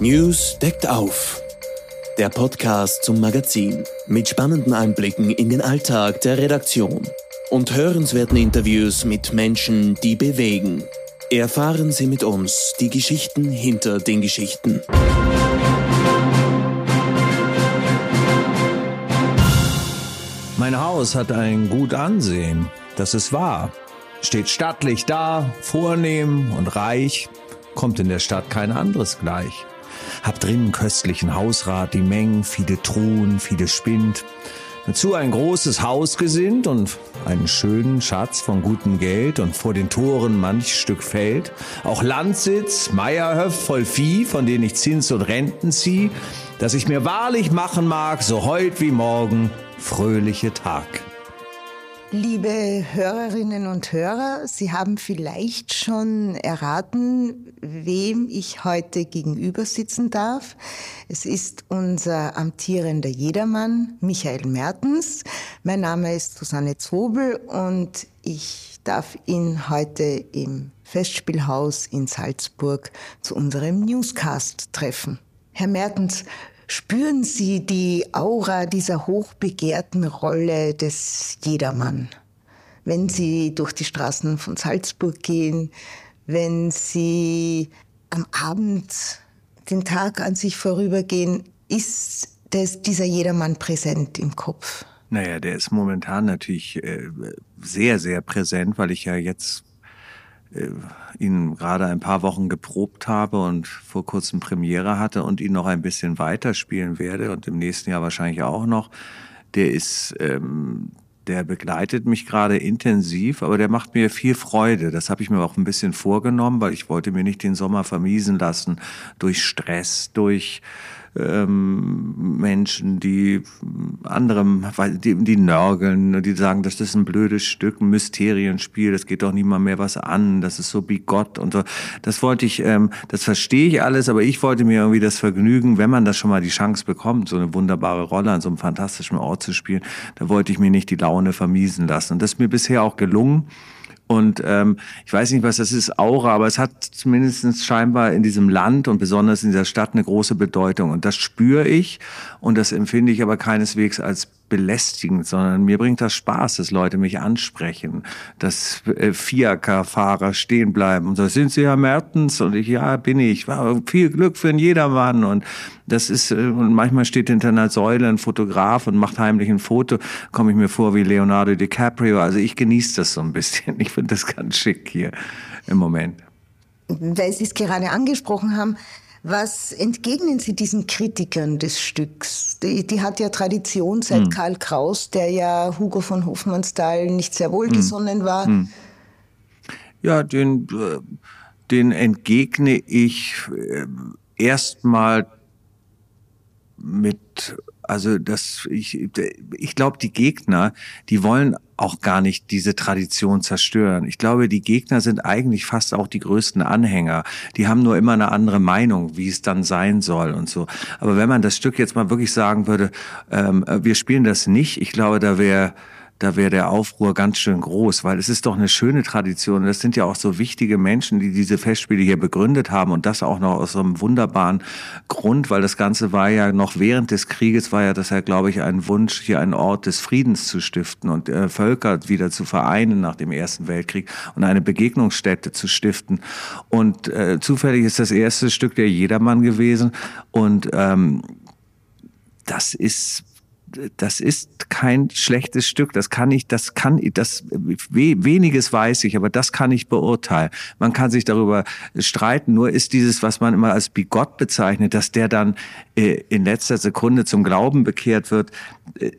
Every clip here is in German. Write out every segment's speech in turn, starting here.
News deckt auf. Der Podcast zum Magazin mit spannenden Einblicken in den Alltag der Redaktion und hörenswerten Interviews mit Menschen, die bewegen. Erfahren Sie mit uns die Geschichten hinter den Geschichten. Mein Haus hat ein gut Ansehen, das ist wahr. Steht stattlich da, vornehm und reich, kommt in der Stadt kein anderes gleich. Hab drinnen köstlichen Hausrat, die Mengen, viele Truhen, viele Spind. Dazu ein großes Haus gesinnt und einen schönen Schatz von gutem Geld und vor den Toren manch Stück Feld. Auch Landsitz, Meierhöf voll Vieh, von denen ich Zins und Renten zieh, dass ich mir wahrlich machen mag, so heut wie morgen, fröhliche Tag. Liebe Hörerinnen und Hörer, Sie haben vielleicht schon erraten, wem ich heute gegenüber sitzen darf. Es ist unser amtierender Jedermann, Michael Mertens. Mein Name ist Susanne Zobel und ich darf ihn heute im Festspielhaus in Salzburg zu unserem Newscast treffen. Herr Mertens, Spüren Sie die Aura dieser hochbegehrten Rolle des Jedermann? Wenn Sie durch die Straßen von Salzburg gehen, wenn Sie am Abend den Tag an sich vorübergehen, ist das, dieser Jedermann präsent im Kopf? Naja, der ist momentan natürlich äh, sehr, sehr präsent, weil ich ja jetzt ihn gerade ein paar Wochen geprobt habe und vor kurzem Premiere hatte und ihn noch ein bisschen weiterspielen werde und im nächsten Jahr wahrscheinlich auch noch. Der ist, ähm, der begleitet mich gerade intensiv, aber der macht mir viel Freude. Das habe ich mir auch ein bisschen vorgenommen, weil ich wollte mir nicht den Sommer vermiesen lassen durch Stress, durch ähm, Menschen, die anderem, die, die nörgeln, die sagen, das ist ein blödes Stück, ein Mysterienspiel, das geht doch niemand mehr was an, das ist so bigott und so. Das wollte ich, ähm, das verstehe ich alles, aber ich wollte mir irgendwie das Vergnügen, wenn man das schon mal die Chance bekommt, so eine wunderbare Rolle an so einem fantastischen Ort zu spielen, da wollte ich mir nicht die Laune vermiesen lassen. Und das ist mir bisher auch gelungen. Und ähm, ich weiß nicht, was das ist, Aura, aber es hat zumindest scheinbar in diesem Land und besonders in dieser Stadt eine große Bedeutung. Und das spüre ich und das empfinde ich aber keineswegs als belästigend, sondern mir bringt das Spaß, dass Leute mich ansprechen, dass äh, Fiaker-Fahrer stehen bleiben und so, sind Sie Herr Mertens? Und ich, ja, bin ich. Viel Glück für einen jedermann. Und das ist, äh, und manchmal steht hinter einer Säule ein Fotograf und macht heimlich ein Foto, komme ich mir vor wie Leonardo DiCaprio. Also ich genieße das so ein bisschen. Ich finde das ganz schick hier im Moment. Weil Sie es gerade angesprochen haben, was entgegnen Sie diesen Kritikern des Stücks? Die, die hat ja Tradition seit hm. Karl Kraus, der ja Hugo von Hofmannsthal nicht sehr wohlgesonnen hm. war. Hm. Ja, den, äh, den entgegne ich äh, erstmal mit also das, ich, ich glaube, die Gegner, die wollen auch gar nicht diese Tradition zerstören. Ich glaube, die Gegner sind eigentlich fast auch die größten Anhänger. Die haben nur immer eine andere Meinung, wie es dann sein soll und so. Aber wenn man das Stück jetzt mal wirklich sagen würde, ähm, wir spielen das nicht, ich glaube, da wäre da wäre der Aufruhr ganz schön groß, weil es ist doch eine schöne Tradition. Das sind ja auch so wichtige Menschen, die diese Festspiele hier begründet haben und das auch noch aus so einem wunderbaren Grund, weil das Ganze war ja noch während des Krieges, war ja das ja, glaube ich, ein Wunsch, hier einen Ort des Friedens zu stiften und äh, Völker wieder zu vereinen nach dem Ersten Weltkrieg und eine Begegnungsstätte zu stiften. Und äh, zufällig ist das erste Stück der Jedermann gewesen und ähm, das ist das ist kein schlechtes Stück. Das kann ich, das kann, das weniges weiß ich, aber das kann ich beurteilen. Man kann sich darüber streiten. Nur ist dieses, was man immer als bigott bezeichnet, dass der dann äh, in letzter Sekunde zum Glauben bekehrt wird.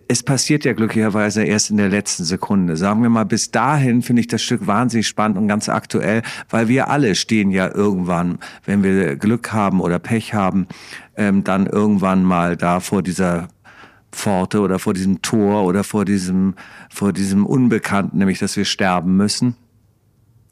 Es passiert ja glücklicherweise erst in der letzten Sekunde. Sagen wir mal, bis dahin finde ich das Stück wahnsinnig spannend und ganz aktuell, weil wir alle stehen ja irgendwann, wenn wir Glück haben oder Pech haben, ähm, dann irgendwann mal da vor dieser Pforte oder vor diesem Tor oder vor diesem, vor diesem Unbekannten, nämlich dass wir sterben müssen.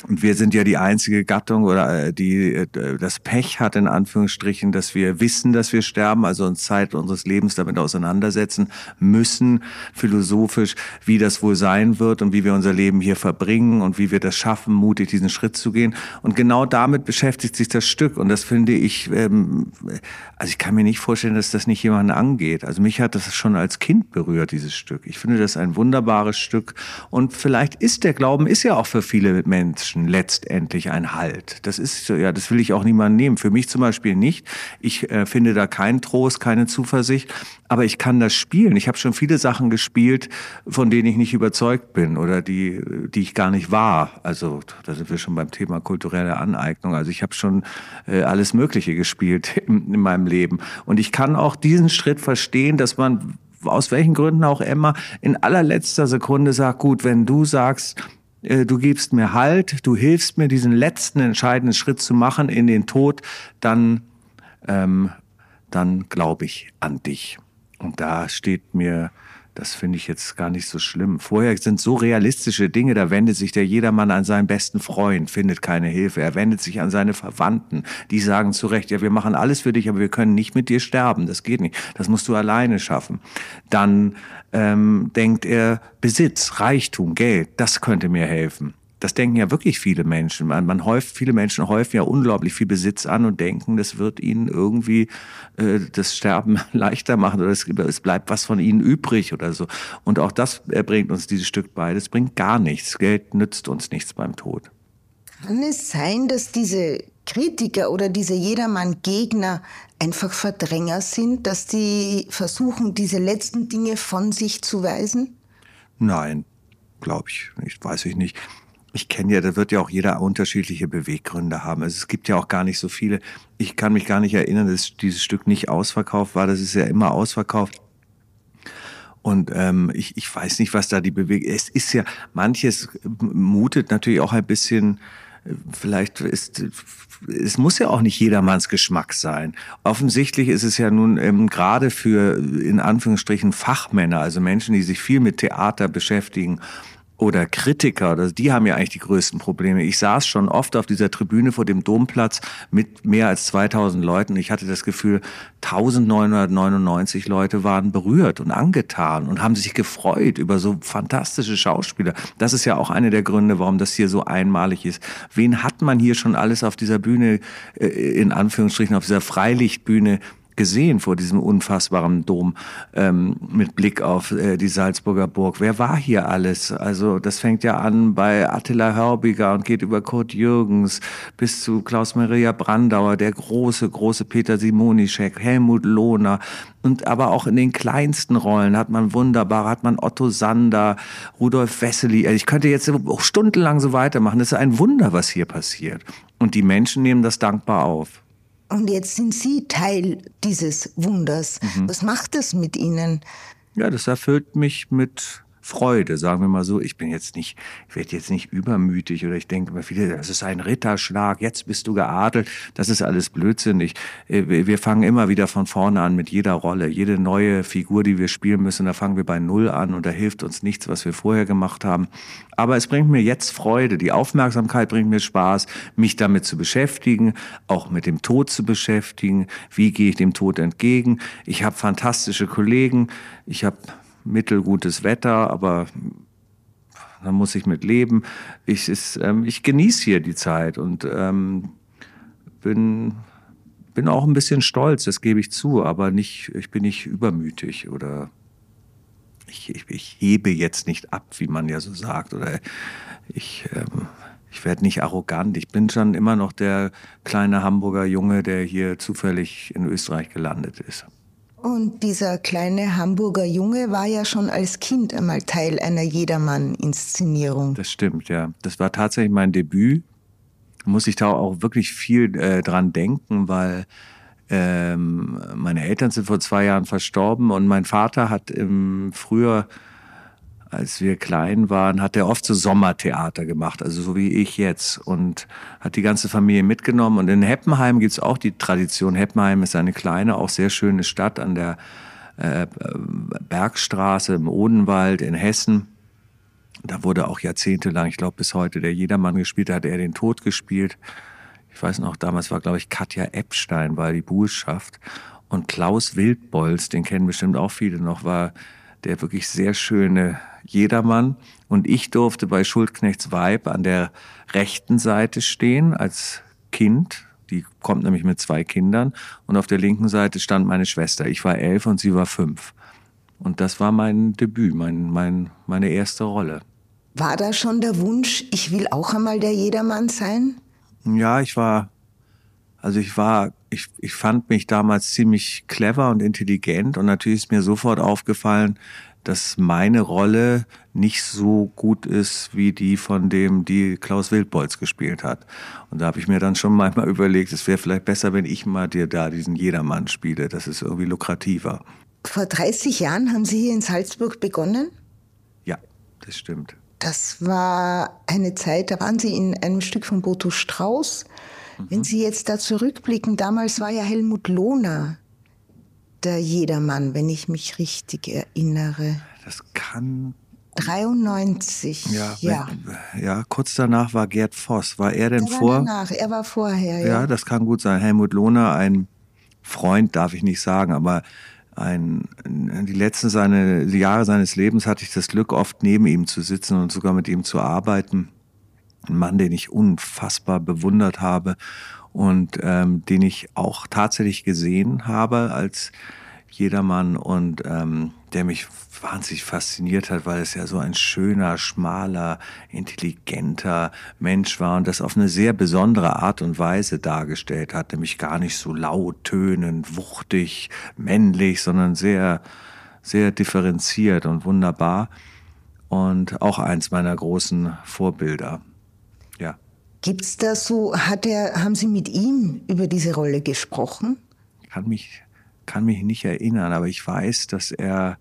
Und wir sind ja die einzige Gattung oder äh, die äh, das Pech hat in Anführungsstrichen, dass wir wissen, dass wir sterben, also uns Zeit unseres Lebens damit auseinandersetzen müssen, philosophisch, wie das wohl sein wird und wie wir unser Leben hier verbringen und wie wir das schaffen, mutig diesen Schritt zu gehen. Und genau damit beschäftigt sich das Stück. Und das finde ich, ähm, also ich kann mir nicht vorstellen, dass das nicht jemanden angeht. Also mich hat das schon als Kind berührt, dieses Stück. Ich finde das ein wunderbares Stück. Und vielleicht ist der Glauben, ist ja auch für viele Menschen Menschen letztendlich ein Halt. Das ist, ja, das will ich auch niemandem nehmen. Für mich zum Beispiel nicht. Ich äh, finde da keinen Trost, keine Zuversicht, aber ich kann das spielen. Ich habe schon viele Sachen gespielt, von denen ich nicht überzeugt bin oder die, die ich gar nicht war. Also da sind wir schon beim Thema kulturelle Aneignung. Also ich habe schon äh, alles Mögliche gespielt in, in meinem Leben. Und ich kann auch diesen Schritt verstehen, dass man aus welchen Gründen auch immer in allerletzter Sekunde sagt, gut, wenn du sagst, du gibst mir Halt, du hilfst mir, diesen letzten entscheidenden Schritt zu machen in den Tod, dann, ähm, dann glaube ich an dich. Und da steht mir das finde ich jetzt gar nicht so schlimm. Vorher sind so realistische Dinge, da wendet sich der jedermann an seinen besten Freund, findet keine Hilfe. Er wendet sich an seine Verwandten. Die sagen zu Recht, ja, wir machen alles für dich, aber wir können nicht mit dir sterben. Das geht nicht. Das musst du alleine schaffen. Dann ähm, denkt er, Besitz, Reichtum, Geld, das könnte mir helfen das denken ja wirklich viele Menschen. Man, man häuft, viele Menschen häufen ja unglaublich viel Besitz an und denken, das wird ihnen irgendwie äh, das Sterben leichter machen oder es, es bleibt was von ihnen übrig oder so. Und auch das bringt uns dieses Stück bei. Das bringt gar nichts. Geld nützt uns nichts beim Tod. Kann es sein, dass diese Kritiker oder diese Jedermann-Gegner einfach Verdränger sind, dass die versuchen, diese letzten Dinge von sich zu weisen? Nein, glaube ich nicht, weiß ich nicht ich kenne ja, da wird ja auch jeder unterschiedliche Beweggründe haben. Also es gibt ja auch gar nicht so viele. Ich kann mich gar nicht erinnern, dass dieses Stück nicht ausverkauft war. Das ist ja immer ausverkauft. Und ähm, ich, ich weiß nicht, was da die Bewegung. Es ist ja, manches mutet natürlich auch ein bisschen, vielleicht ist, es muss ja auch nicht jedermanns Geschmack sein. Offensichtlich ist es ja nun ähm, gerade für in Anführungsstrichen Fachmänner, also Menschen, die sich viel mit Theater beschäftigen oder Kritiker, oder die haben ja eigentlich die größten Probleme. Ich saß schon oft auf dieser Tribüne vor dem Domplatz mit mehr als 2000 Leuten. Ich hatte das Gefühl, 1999 Leute waren berührt und angetan und haben sich gefreut über so fantastische Schauspieler. Das ist ja auch einer der Gründe, warum das hier so einmalig ist. Wen hat man hier schon alles auf dieser Bühne, äh, in Anführungsstrichen, auf dieser Freilichtbühne gesehen vor diesem unfassbaren Dom ähm, mit Blick auf äh, die Salzburger Burg. Wer war hier alles? Also das fängt ja an bei Attila Hörbiger und geht über Kurt Jürgens bis zu Klaus Maria Brandauer, der große, große Peter Simonischek, Helmut Lohner. Und aber auch in den kleinsten Rollen hat man wunderbar, hat man Otto Sander, Rudolf Wessely. Also ich könnte jetzt stundenlang so weitermachen. Das ist ein Wunder, was hier passiert. Und die Menschen nehmen das dankbar auf. Und jetzt sind Sie Teil dieses Wunders. Mhm. Was macht das mit Ihnen? Ja, das erfüllt mich mit Freude, sagen wir mal so. Ich bin jetzt nicht, ich werde jetzt nicht übermütig oder ich denke mir viele, das ist ein Ritterschlag, jetzt bist du geadelt. Das ist alles blödsinnig. Äh, wir fangen immer wieder von vorne an mit jeder Rolle. Jede neue Figur, die wir spielen müssen, da fangen wir bei Null an und da hilft uns nichts, was wir vorher gemacht haben. Aber es bringt mir jetzt Freude. Die Aufmerksamkeit bringt mir Spaß, mich damit zu beschäftigen, auch mit dem Tod zu beschäftigen. Wie gehe ich dem Tod entgegen? Ich habe fantastische Kollegen. Ich habe mittelgutes Wetter, aber da muss ich mit leben. Ich, ähm, ich genieße hier die Zeit und ähm, bin, bin auch ein bisschen stolz, das gebe ich zu, aber nicht, ich bin nicht übermütig oder ich, ich, ich hebe jetzt nicht ab, wie man ja so sagt, oder ich, ähm, ich werde nicht arrogant. Ich bin schon immer noch der kleine Hamburger Junge, der hier zufällig in Österreich gelandet ist. Und dieser kleine Hamburger Junge war ja schon als Kind einmal Teil einer Jedermann-Inszenierung. Das stimmt, ja. Das war tatsächlich mein Debüt. Muss ich da auch wirklich viel äh, dran denken, weil ähm, meine Eltern sind vor zwei Jahren verstorben und mein Vater hat im Frühjahr als wir klein waren, hat er oft so Sommertheater gemacht, also so wie ich jetzt und hat die ganze Familie mitgenommen. Und in Heppenheim gibt's auch die Tradition. Heppenheim ist eine kleine, auch sehr schöne Stadt an der äh, Bergstraße im Odenwald in Hessen. Da wurde auch jahrzehntelang, ich glaube bis heute, der Jedermann gespielt, da hat er den Tod gespielt. Ich weiß noch, damals war, glaube ich, Katja Epstein war die Buhlschaft. Und Klaus Wildbolz, den kennen bestimmt auch viele noch, war der wirklich sehr schöne Jedermann. Und ich durfte bei Schuldknechts Weib an der rechten Seite stehen als Kind. Die kommt nämlich mit zwei Kindern. Und auf der linken Seite stand meine Schwester. Ich war elf und sie war fünf. Und das war mein Debüt, mein, mein, meine erste Rolle. War da schon der Wunsch, ich will auch einmal der Jedermann sein? Ja, ich war, also ich war, ich, ich fand mich damals ziemlich clever und intelligent und natürlich ist mir sofort aufgefallen, dass meine Rolle nicht so gut ist wie die von dem, die Klaus Wildbolz gespielt hat. Und da habe ich mir dann schon manchmal überlegt, es wäre vielleicht besser, wenn ich mal dir da diesen Jedermann spiele. Das ist irgendwie lukrativer. Vor 30 Jahren haben Sie hier in Salzburg begonnen? Ja, das stimmt. Das war eine Zeit, da waren Sie in einem Stück von Boto Strauß. Mhm. Wenn Sie jetzt da zurückblicken, damals war ja Helmut Lohner der Jedermann, wenn ich mich richtig erinnere. Das kann 93, ja. Ja, wenn, ja kurz danach war Gerd Voss. War er denn er war vor? Danach. Er war vorher, ja. Ja, das kann gut sein. Helmut Lohner, ein Freund, darf ich nicht sagen, aber ein, die letzten seine, die Jahre seines Lebens hatte ich das Glück, oft neben ihm zu sitzen und sogar mit ihm zu arbeiten. Ein Mann, den ich unfassbar bewundert habe und ähm, den ich auch tatsächlich gesehen habe als jedermann und ähm, der mich wahnsinnig fasziniert hat, weil es ja so ein schöner, schmaler, intelligenter Mensch war und das auf eine sehr besondere Art und Weise dargestellt hat, nämlich gar nicht so laut, tönend, wuchtig, männlich, sondern sehr, sehr differenziert und wunderbar und auch eins meiner großen Vorbilder. Gibt's da so, hat er, haben Sie mit ihm über diese Rolle gesprochen? Kann mich kann mich nicht erinnern, aber ich weiß, dass er,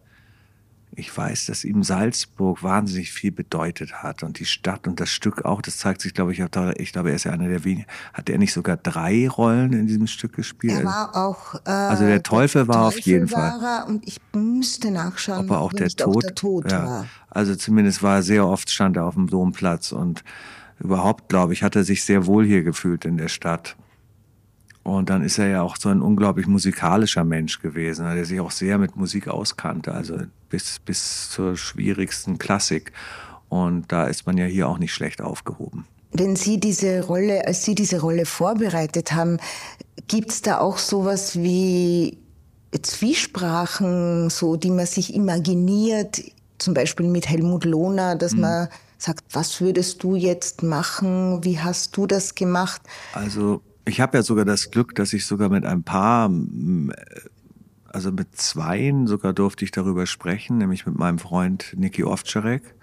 ich weiß, dass ihm Salzburg wahnsinnig viel bedeutet hat und die Stadt und das Stück auch. Das zeigt sich, glaube ich, ich glaube, er ist ja einer der wenigen. Hat er nicht sogar drei Rollen in diesem Stück gespielt? Er war auch. Äh, also der Teufel der war Teufel auf jeden war Fall. Und ich müsste nachschauen, ob er auch, der Tod, auch der Tod ja. war. Also zumindest war er sehr oft stand er auf dem Domplatz und überhaupt, glaube ich, hat er sich sehr wohl hier gefühlt in der Stadt. Und dann ist er ja auch so ein unglaublich musikalischer Mensch gewesen, der sich auch sehr mit Musik auskannte, also bis, bis zur schwierigsten Klassik. Und da ist man ja hier auch nicht schlecht aufgehoben. Wenn Sie diese Rolle, als Sie diese Rolle vorbereitet haben, gibt es da auch sowas wie Zwiesprachen, so, die man sich imaginiert, zum Beispiel mit Helmut Lohner, dass mhm. man sagt, was würdest du jetzt machen? Wie hast du das gemacht? Also ich habe ja sogar das Glück, dass ich sogar mit ein paar, also mit zweien sogar durfte ich darüber sprechen, nämlich mit meinem Freund Niki Ovtcharek,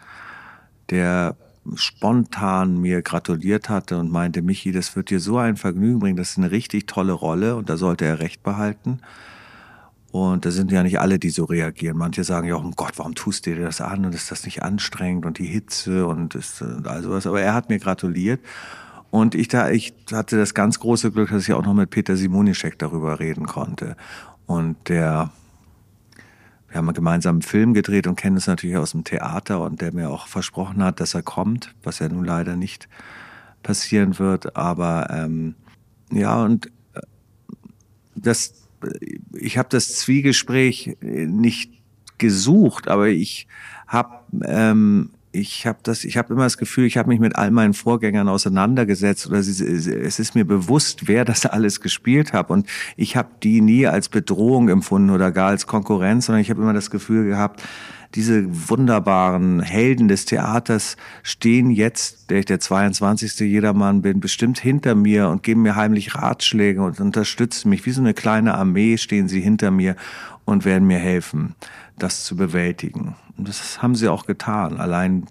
der spontan mir gratuliert hatte und meinte, Michi, das wird dir so ein Vergnügen bringen, das ist eine richtig tolle Rolle und da sollte er recht behalten. Und da sind ja nicht alle, die so reagieren. Manche sagen ja, oh Gott, warum tust du dir das an und ist das nicht anstrengend und die Hitze und, ist, und all sowas. Aber er hat mir gratuliert und ich, da, ich hatte das ganz große Glück, dass ich auch noch mit Peter Simonischek darüber reden konnte. Und der, wir haben gemeinsam einen Film gedreht und kennen es natürlich aus dem Theater und der mir auch versprochen hat, dass er kommt, was ja nun leider nicht passieren wird. Aber ähm, ja, und äh, das, ich habe das Zwiegespräch nicht gesucht, aber ich habe ähm, ich habe das, ich habe immer das Gefühl, ich habe mich mit all meinen Vorgängern auseinandergesetzt oder es ist mir bewusst, wer das alles gespielt hat und ich habe die nie als Bedrohung empfunden oder gar als Konkurrenz, sondern ich habe immer das Gefühl gehabt, diese wunderbaren Helden des Theaters stehen jetzt, der ich der 22. Jedermann bin, bestimmt hinter mir und geben mir heimlich Ratschläge und unterstützen mich. Wie so eine kleine Armee stehen sie hinter mir und werden mir helfen, das zu bewältigen. Und das haben sie auch getan, allein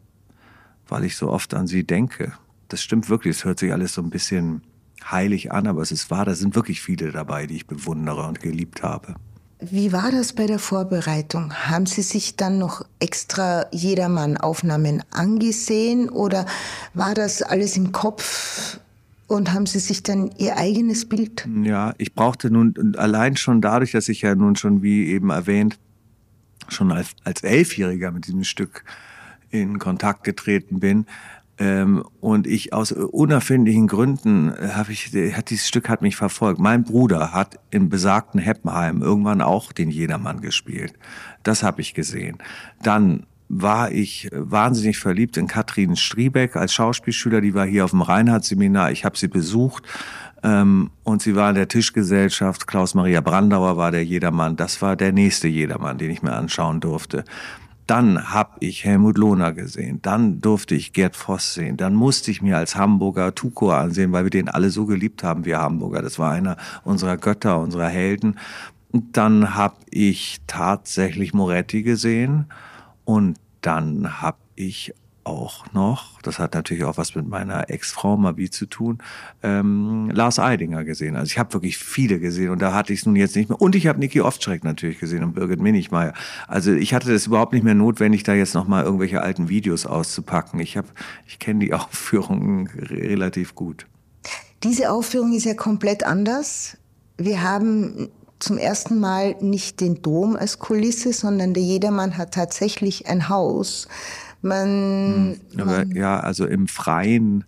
weil ich so oft an sie denke. Das stimmt wirklich, es hört sich alles so ein bisschen heilig an, aber es ist wahr, da sind wirklich viele dabei, die ich bewundere und geliebt habe. Wie war das bei der Vorbereitung? Haben Sie sich dann noch extra Jedermann-Aufnahmen angesehen oder war das alles im Kopf und haben Sie sich dann Ihr eigenes Bild? Ja, ich brauchte nun allein schon dadurch, dass ich ja nun schon, wie eben erwähnt, schon als, als Elfjähriger mit diesem Stück in Kontakt getreten bin. Ähm, und ich aus unerfindlichen Gründen habe ich, hat dieses Stück hat mich verfolgt. Mein Bruder hat im besagten Heppenheim irgendwann auch den Jedermann gespielt. Das habe ich gesehen. Dann war ich wahnsinnig verliebt in Katrin Striebeck als Schauspielschüler. Die war hier auf dem Reinhardt-Seminar. Ich habe sie besucht. Ähm, und sie war in der Tischgesellschaft. Klaus-Maria Brandauer war der Jedermann. Das war der nächste Jedermann, den ich mir anschauen durfte. Dann habe ich Helmut Lohner gesehen, dann durfte ich Gerd Voss sehen, dann musste ich mir als Hamburger Tuko ansehen, weil wir den alle so geliebt haben, wir Hamburger. Das war einer unserer Götter, unserer Helden. Und dann habe ich tatsächlich Moretti gesehen und dann habe ich auch noch, das hat natürlich auch was mit meiner Ex-Frau Mabi zu tun, ähm, Lars Eidinger gesehen. Also ich habe wirklich viele gesehen und da hatte ich es nun jetzt nicht mehr. Und ich habe Niki Oftschreck natürlich gesehen und Birgit Minichmeier. Also ich hatte das überhaupt nicht mehr notwendig, da jetzt nochmal irgendwelche alten Videos auszupacken. Ich, ich kenne die Aufführungen relativ gut. Diese Aufführung ist ja komplett anders. Wir haben zum ersten Mal nicht den Dom als Kulisse, sondern der Jedermann hat tatsächlich ein Haus. Man, hm. Aber man ja, also im Freien,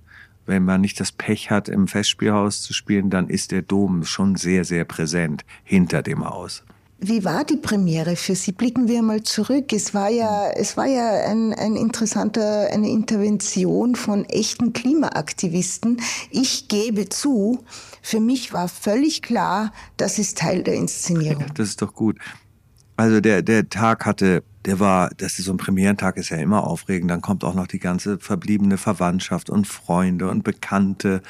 wenn man nicht das Pech hat, im Festspielhaus zu spielen, dann ist der Dom schon sehr, sehr präsent hinter dem Haus. Wie war die Premiere für Sie? Blicken wir mal zurück. Es war ja, es war ja ein, ein interessanter, eine Intervention von echten Klimaaktivisten. Ich gebe zu, für mich war völlig klar, das ist Teil der Inszenierung. Das ist doch gut. Also der, der Tag hatte der war, das ist so ein Premierentag ist ja immer aufregend, dann kommt auch noch die ganze verbliebene Verwandtschaft und Freunde und Bekannte.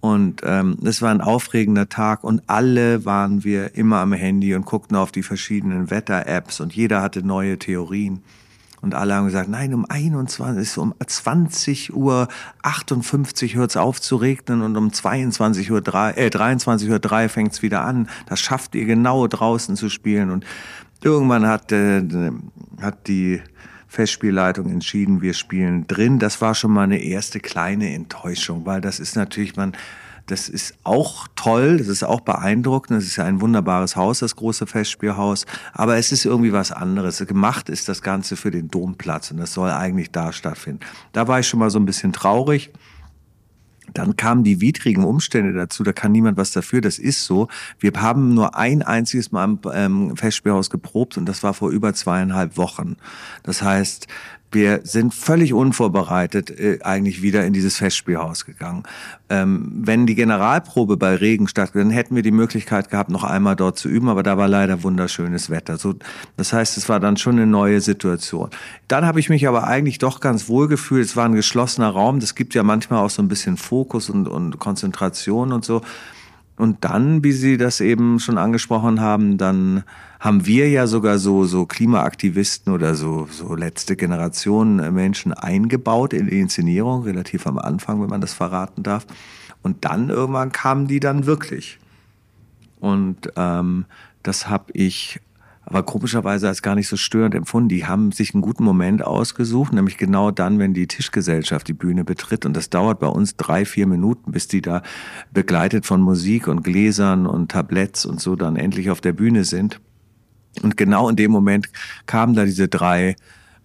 Und ähm, das war ein aufregender Tag und alle waren wir immer am Handy und guckten auf die verschiedenen Wetter-Apps und jeder hatte neue Theorien. Und alle haben gesagt, nein, um 21, um 20 Uhr 58 hört es auf zu regnen und um 22 Uhr 3, äh, 23 Uhr 3 fängt es wieder an. Das schafft ihr genau draußen zu spielen. Und Irgendwann hat, äh, hat die Festspielleitung entschieden, wir spielen drin. Das war schon mal eine erste kleine Enttäuschung, weil das ist natürlich, man, das ist auch toll, das ist auch beeindruckend, das ist ja ein wunderbares Haus, das große Festspielhaus, aber es ist irgendwie was anderes. Gemacht ist das Ganze für den Domplatz und das soll eigentlich da stattfinden. Da war ich schon mal so ein bisschen traurig. Dann kamen die widrigen Umstände dazu, da kann niemand was dafür, das ist so. Wir haben nur ein einziges Mal im ähm, Festspielhaus geprobt und das war vor über zweieinhalb Wochen. Das heißt, wir sind völlig unvorbereitet äh, eigentlich wieder in dieses Festspielhaus gegangen. Ähm, wenn die Generalprobe bei Regen stattfindet, dann hätten wir die Möglichkeit gehabt, noch einmal dort zu üben, aber da war leider wunderschönes Wetter. So, das heißt, es war dann schon eine neue Situation. Dann habe ich mich aber eigentlich doch ganz wohl gefühlt. Es war ein geschlossener Raum. Das gibt ja manchmal auch so ein bisschen Fokus und, und Konzentration und so. Und dann, wie Sie das eben schon angesprochen haben, dann haben wir ja sogar so, so Klimaaktivisten oder so, so letzte Generation Menschen eingebaut in die Inszenierung, relativ am Anfang, wenn man das verraten darf. Und dann irgendwann kamen die dann wirklich. Und ähm, das habe ich aber komischerweise als gar nicht so störend empfunden. Die haben sich einen guten Moment ausgesucht, nämlich genau dann, wenn die Tischgesellschaft die Bühne betritt. Und das dauert bei uns drei, vier Minuten, bis die da begleitet von Musik und Gläsern und Tabletts und so dann endlich auf der Bühne sind. Und genau in dem Moment kamen da diese drei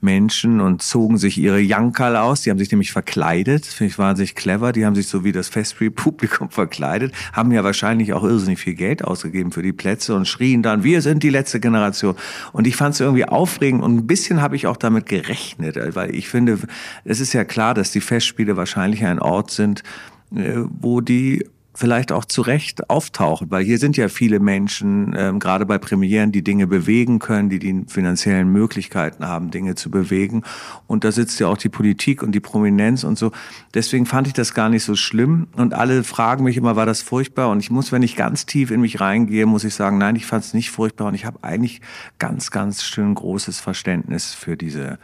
Menschen und zogen sich ihre Jankerl aus. Die haben sich nämlich verkleidet. Finde ich wahnsinnig clever. Die haben sich so wie das Festspielpublikum verkleidet, haben ja wahrscheinlich auch irrsinnig viel Geld ausgegeben für die Plätze und schrien dann, wir sind die letzte Generation. Und ich fand es irgendwie aufregend und ein bisschen habe ich auch damit gerechnet, weil ich finde, es ist ja klar, dass die Festspiele wahrscheinlich ein Ort sind, äh, wo die vielleicht auch zu Recht auftauchen, weil hier sind ja viele Menschen, ähm, gerade bei Premieren, die Dinge bewegen können, die die finanziellen Möglichkeiten haben, Dinge zu bewegen. Und da sitzt ja auch die Politik und die Prominenz und so. Deswegen fand ich das gar nicht so schlimm. Und alle fragen mich immer, war das furchtbar? Und ich muss, wenn ich ganz tief in mich reingehe, muss ich sagen, nein, ich fand es nicht furchtbar. Und ich habe eigentlich ganz, ganz schön großes Verständnis für diese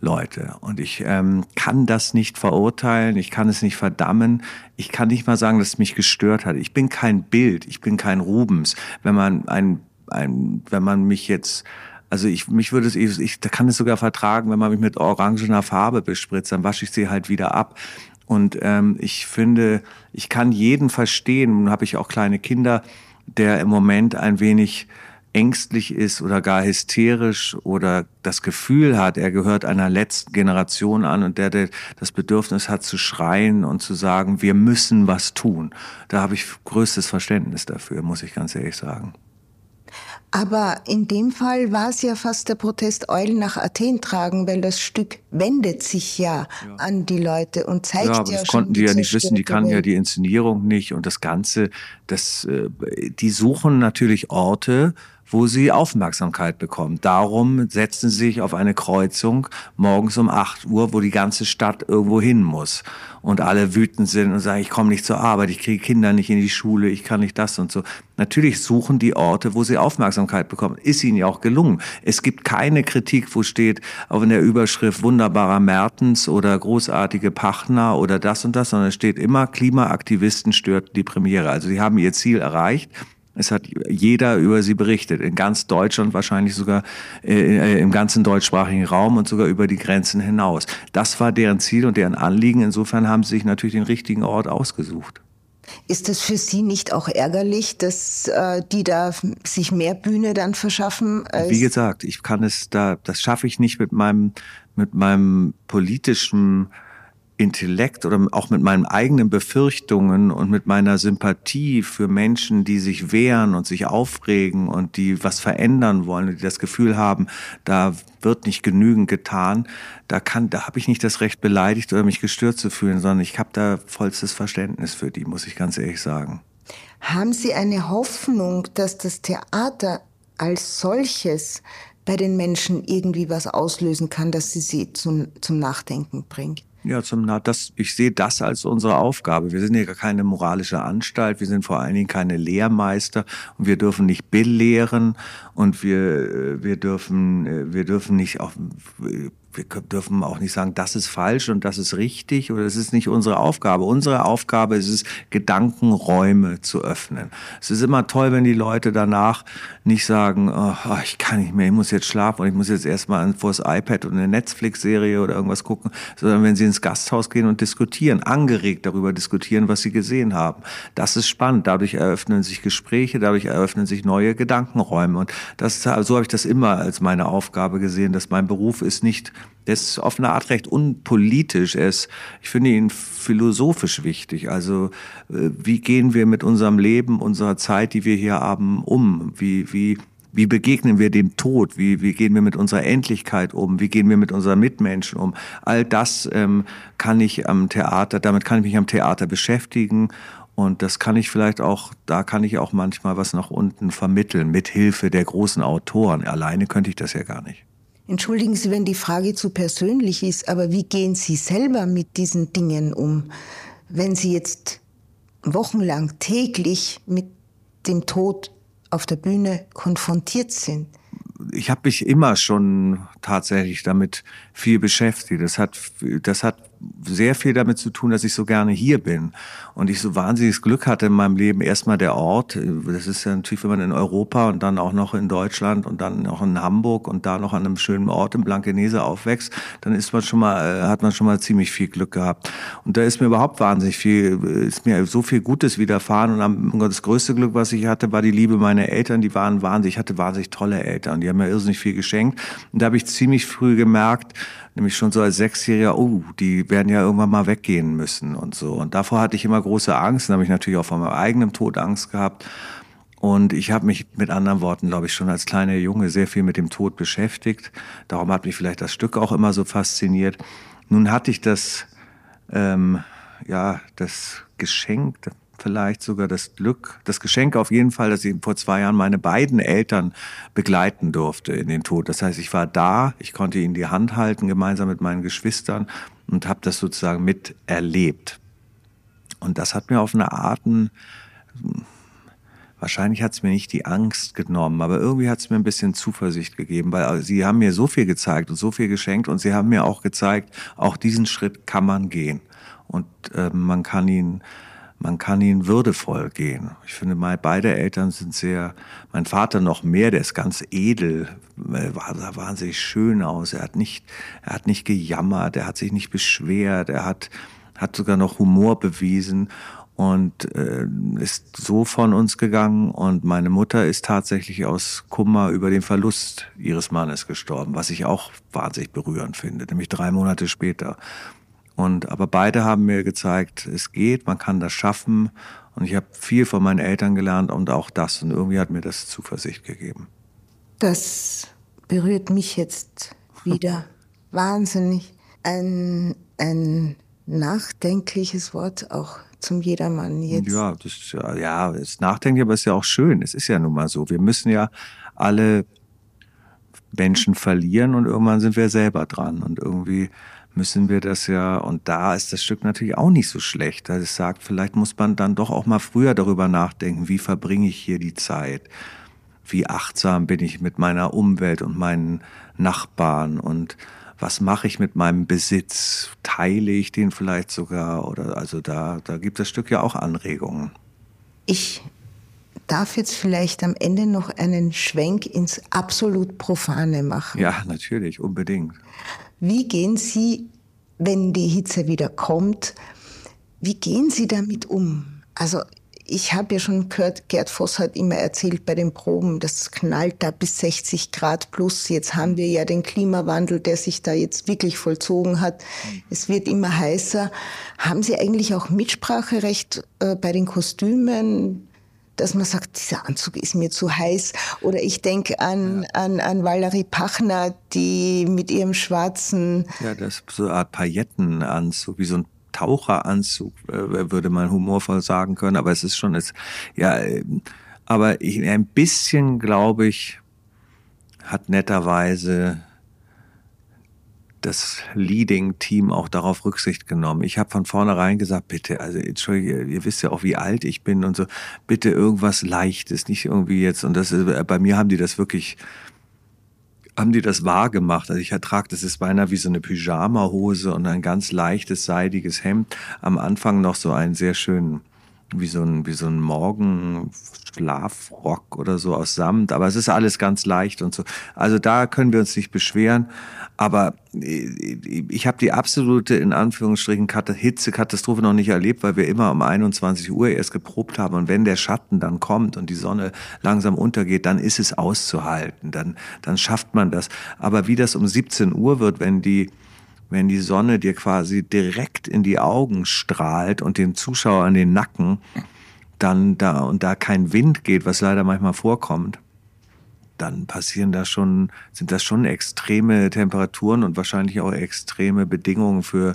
Leute. Und ich ähm, kann das nicht verurteilen, ich kann es nicht verdammen, ich kann nicht mal sagen, dass es mich gestört hat. Ich bin kein Bild, ich bin kein Rubens. Wenn man ein, ein wenn man mich jetzt also ich, mich würde es, ich, ich kann es sogar vertragen, wenn man mich mit orangener Farbe bespritzt, dann wasche ich sie halt wieder ab. Und ähm, ich finde, ich kann jeden verstehen, nun habe ich auch kleine Kinder, der im Moment ein wenig ängstlich ist oder gar hysterisch oder das Gefühl hat, er gehört einer letzten Generation an und der, der das Bedürfnis hat zu schreien und zu sagen, wir müssen was tun. Da habe ich größtes Verständnis dafür, muss ich ganz ehrlich sagen. Aber in dem Fall war es ja fast der Protest Eulen nach Athen tragen, weil das Stück wendet sich ja, ja. an die Leute und zeigt ja, aber ja das konnten die ja nicht wissen, die kannten ja die Inszenierung nicht und das Ganze, das, äh, die suchen natürlich Orte, wo sie Aufmerksamkeit bekommen. Darum setzen sie sich auf eine Kreuzung morgens um 8 Uhr, wo die ganze Stadt irgendwo hin muss. Und alle wütend sind und sagen, ich komme nicht zur Arbeit, ich kriege Kinder nicht in die Schule, ich kann nicht das und so. Natürlich suchen die Orte, wo sie Aufmerksamkeit bekommen. Ist ihnen ja auch gelungen. Es gibt keine Kritik, wo steht, auch in der Überschrift wunderbarer Mertens oder großartige Pachner oder das und das, sondern es steht immer, Klimaaktivisten störten die Premiere. Also sie haben ihr Ziel erreicht. Es hat jeder über sie berichtet, in ganz Deutschland wahrscheinlich sogar äh, äh, im ganzen deutschsprachigen Raum und sogar über die Grenzen hinaus. Das war deren Ziel und deren Anliegen. Insofern haben sie sich natürlich den richtigen Ort ausgesucht. Ist es für Sie nicht auch ärgerlich, dass äh, die da sich mehr Bühne dann verschaffen? Wie gesagt, ich kann es da, das schaffe ich nicht mit meinem mit meinem politischen Intellekt oder auch mit meinen eigenen Befürchtungen und mit meiner Sympathie für Menschen, die sich wehren und sich aufregen und die was verändern wollen, die das Gefühl haben, da wird nicht genügend getan, da kann, da habe ich nicht das Recht beleidigt oder mich gestört zu fühlen, sondern ich habe da vollstes Verständnis für die, muss ich ganz ehrlich sagen. Haben Sie eine Hoffnung, dass das Theater als solches bei den Menschen irgendwie was auslösen kann, dass sie sie zum, zum Nachdenken bringt? Ja, zum das, ich sehe das als unsere Aufgabe. Wir sind ja keine moralische Anstalt, wir sind vor allen Dingen keine Lehrmeister. Und wir dürfen nicht belehren und wir, äh, wir dürfen, äh, wir dürfen nicht auch wir dürfen auch nicht sagen, das ist falsch und das ist richtig oder das ist nicht unsere Aufgabe. Unsere Aufgabe ist es, Gedankenräume zu öffnen. Es ist immer toll, wenn die Leute danach nicht sagen, oh, ich kann nicht mehr, ich muss jetzt schlafen und ich muss jetzt erstmal vor das iPad und eine Netflix-Serie oder irgendwas gucken, sondern wenn sie ins Gasthaus gehen und diskutieren, angeregt darüber diskutieren, was sie gesehen haben. Das ist spannend. Dadurch eröffnen sich Gespräche, dadurch eröffnen sich neue Gedankenräume. Und das, so habe ich das immer als meine Aufgabe gesehen, dass mein Beruf ist nicht der ist auf eine Art recht unpolitisch. Er ist, ich finde ihn philosophisch wichtig. Also äh, wie gehen wir mit unserem Leben, unserer Zeit, die wir hier haben, um? Wie, wie, wie begegnen wir dem Tod? Wie, wie gehen wir mit unserer Endlichkeit um? Wie gehen wir mit unseren Mitmenschen um? All das ähm, kann ich am Theater, damit kann ich mich am Theater beschäftigen. Und das kann ich vielleicht auch, da kann ich auch manchmal was nach unten vermitteln, mit Hilfe der großen Autoren. Alleine könnte ich das ja gar nicht. Entschuldigen Sie, wenn die Frage zu persönlich ist, aber wie gehen Sie selber mit diesen Dingen um, wenn Sie jetzt wochenlang täglich mit dem Tod auf der Bühne konfrontiert sind? Ich habe mich immer schon tatsächlich damit viel beschäftigt. Das hat, das hat sehr viel damit zu tun, dass ich so gerne hier bin und ich so wahnsinniges Glück hatte in meinem Leben. Erstmal der Ort, das ist ja natürlich, wenn man in Europa und dann auch noch in Deutschland und dann noch in Hamburg und da noch an einem schönen Ort in Blankenese aufwächst, dann ist man schon mal, äh, hat man schon mal ziemlich viel Glück gehabt. Und da ist mir überhaupt wahnsinnig viel, ist mir so viel Gutes widerfahren und das größte Glück, was ich hatte, war die Liebe meiner Eltern. Die waren wahnsinnig, ich hatte wahnsinnig tolle Eltern. Die haben mir irrsinnig viel geschenkt. Und da habe ich ziemlich früh gemerkt, nämlich schon so als Sechsjähriger, oh, die werden ja irgendwann mal weggehen müssen und so. Und davor hatte ich immer große Angst, dann habe ich natürlich auch vor meinem eigenen Tod Angst gehabt. Und ich habe mich mit anderen Worten, glaube ich, schon als kleiner Junge sehr viel mit dem Tod beschäftigt. Darum hat mich vielleicht das Stück auch immer so fasziniert. Nun hatte ich das, ähm, ja, das Geschenk, vielleicht sogar das Glück, das Geschenk auf jeden Fall, dass ich vor zwei Jahren meine beiden Eltern begleiten durfte in den Tod. Das heißt, ich war da, ich konnte ihnen die Hand halten, gemeinsam mit meinen Geschwistern und habe das sozusagen miterlebt. Und das hat mir auf eine Art, wahrscheinlich hat es mir nicht die Angst genommen, aber irgendwie hat es mir ein bisschen Zuversicht gegeben, weil sie haben mir so viel gezeigt und so viel geschenkt und sie haben mir auch gezeigt, auch diesen Schritt kann man gehen und äh, man kann ihn man kann ihn würdevoll gehen. Ich finde, meine, beide Eltern sind sehr, mein Vater noch mehr, der ist ganz edel, war, sah wahnsinnig schön aus. Er hat nicht, er hat nicht gejammert, er hat sich nicht beschwert, er hat, hat sogar noch Humor bewiesen. und äh, ist so von uns gegangen und meine Mutter ist tatsächlich aus Kummer über den Verlust ihres Mannes gestorben, was ich auch wahnsinnig berührend finde, nämlich drei Monate später. Und aber beide haben mir gezeigt, es geht, man kann das schaffen und ich habe viel von meinen Eltern gelernt und auch das und irgendwie hat mir das Zuversicht gegeben. Das berührt mich jetzt wieder wahnsinnig. Ein, ein nachdenkliches Wort auch zum Jedermann jetzt. Ja, das, ja, ist nachdenklich, aber es ist ja auch schön. Es ist ja nun mal so. Wir müssen ja alle Menschen verlieren und irgendwann sind wir selber dran und irgendwie müssen wir das ja, und da ist das Stück natürlich auch nicht so schlecht, dass es sagt, vielleicht muss man dann doch auch mal früher darüber nachdenken, wie verbringe ich hier die Zeit, wie achtsam bin ich mit meiner Umwelt und meinen Nachbarn und was mache ich mit meinem Besitz? Teile ich den vielleicht sogar? Oder also da, da gibt das Stück ja auch Anregungen. Ich darf jetzt vielleicht am Ende noch einen Schwenk ins absolut Profane machen. Ja, natürlich, unbedingt. Wie gehen Sie, wenn die Hitze wieder kommt, wie gehen Sie damit um? Also ich habe ja schon gehört, Gerd Voss hat immer erzählt bei den Proben, das knallt da bis 60 Grad plus. Jetzt haben wir ja den Klimawandel, der sich da jetzt wirklich vollzogen hat. Es wird immer heißer. Haben Sie eigentlich auch Mitspracherecht äh, bei den Kostümen? Dass man sagt, dieser Anzug ist mir zu heiß. Oder ich denke an, ja. an, an Valerie Pachner, die mit ihrem schwarzen... Ja, das ist so eine Art Paillettenanzug, wie so ein Taucheranzug, äh, würde man humorvoll sagen können, aber es ist schon, es, ja, ähm, aber ich, ein bisschen, glaube ich, hat netterweise das Leading-Team auch darauf Rücksicht genommen. Ich habe von vornherein gesagt, bitte, also entschuldige, ihr wisst ja auch, wie alt ich bin und so, bitte irgendwas Leichtes, nicht irgendwie jetzt. Und das ist, bei mir haben die das wirklich haben die das wahr gemacht. Also ich ertrage, das ist beinahe wie so eine Pyjama-Hose und ein ganz leichtes, seidiges Hemd. Am Anfang noch so einen sehr schönen, wie so ein, wie so ein Morgenschlafrock oder so aus Samt. Aber es ist alles ganz leicht und so. Also da können wir uns nicht beschweren. Aber äh, ich habe die absolute, in Anführungsstrichen, Hitzekatastrophe noch nicht erlebt, weil wir immer um 21 Uhr erst geprobt haben. Und wenn der Schatten dann kommt und die Sonne langsam untergeht, dann ist es auszuhalten. Dann, dann schafft man das. Aber wie das um 17 Uhr wird, wenn die, wenn die Sonne dir quasi direkt in die Augen strahlt und dem Zuschauer an den Nacken, dann da und da kein Wind geht, was leider manchmal vorkommt, dann passieren da schon, sind das schon extreme Temperaturen und wahrscheinlich auch extreme Bedingungen für,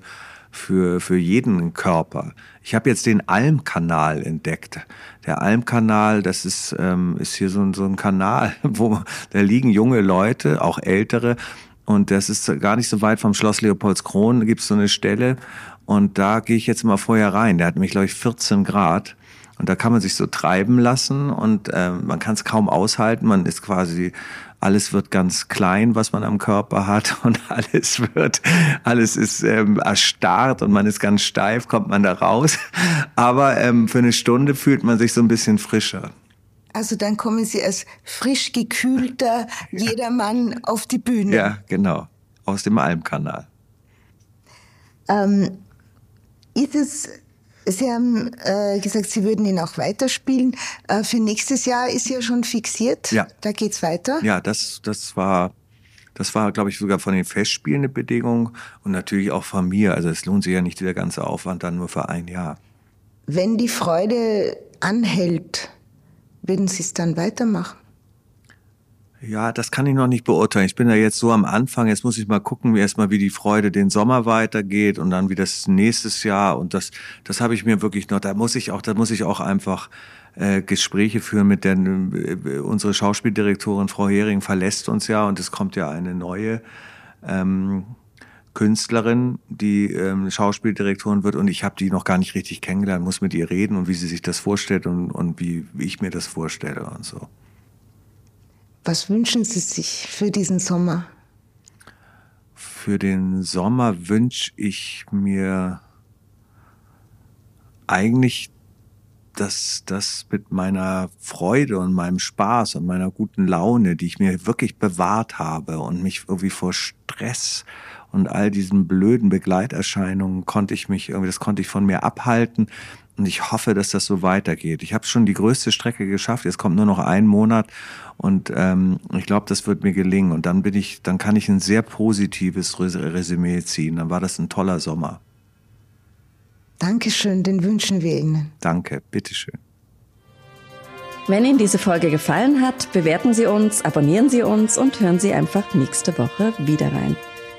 für, für jeden Körper. Ich habe jetzt den Almkanal entdeckt. Der Almkanal, das ist, ähm, ist hier so ein, so ein Kanal, wo da liegen junge Leute, auch ältere, und das ist gar nicht so weit vom Schloss Leopoldskron, da gibt es so eine Stelle, und da gehe ich jetzt mal vorher rein. Der hat nämlich, glaube ich, 14 Grad. Und da kann man sich so treiben lassen und äh, man kann es kaum aushalten. Man ist quasi, alles wird ganz klein, was man am Körper hat und alles wird, alles ist ähm, erstarrt und man ist ganz steif, kommt man da raus. Aber ähm, für eine Stunde fühlt man sich so ein bisschen frischer. Also dann kommen Sie als frisch gekühlter Jedermann auf die Bühne. Ja, genau. Aus dem Almkanal. Ähm, ist es Sie haben äh, gesagt, Sie würden ihn auch weiterspielen. Äh, für nächstes Jahr ist ja schon fixiert. Ja. Da geht's weiter. Ja, das, das war, das war, glaube ich, sogar von den Festspielen eine Bedingung und natürlich auch von mir. Also es lohnt sich ja nicht der ganze Aufwand dann nur für ein Jahr. Wenn die Freude anhält, würden Sie es dann weitermachen? Ja, das kann ich noch nicht beurteilen. Ich bin da jetzt so am Anfang. Jetzt muss ich mal gucken, wie erstmal wie die Freude den Sommer weitergeht und dann wie das nächstes Jahr. Und das, das habe ich mir wirklich noch. Da muss ich auch, da muss ich auch einfach äh, Gespräche führen mit der. Äh, unsere Schauspieldirektorin Frau Hering verlässt uns ja und es kommt ja eine neue. Ähm, Künstlerin, die ähm, Schauspieldirektorin wird und ich habe die noch gar nicht richtig kennengelernt, muss mit ihr reden und wie sie sich das vorstellt und, und wie, wie ich mir das vorstelle und so. Was wünschen Sie sich für diesen Sommer? Für den Sommer wünsche ich mir eigentlich, dass das mit meiner Freude und meinem Spaß und meiner guten Laune, die ich mir wirklich bewahrt habe und mich irgendwie vor Stress und all diesen blöden Begleiterscheinungen konnte ich mich irgendwie, das konnte ich von mir abhalten Und ich hoffe, dass das so weitergeht. Ich habe schon die größte Strecke geschafft. Jetzt kommt nur noch ein Monat und ähm, ich glaube, das wird mir gelingen. Und dann bin ich, dann kann ich ein sehr positives Resümee ziehen. Dann war das ein toller Sommer. Dankeschön, den wünschen wir Ihnen. Danke, bitteschön. Wenn Ihnen diese Folge gefallen hat, bewerten Sie uns, abonnieren Sie uns und hören Sie einfach nächste Woche wieder rein.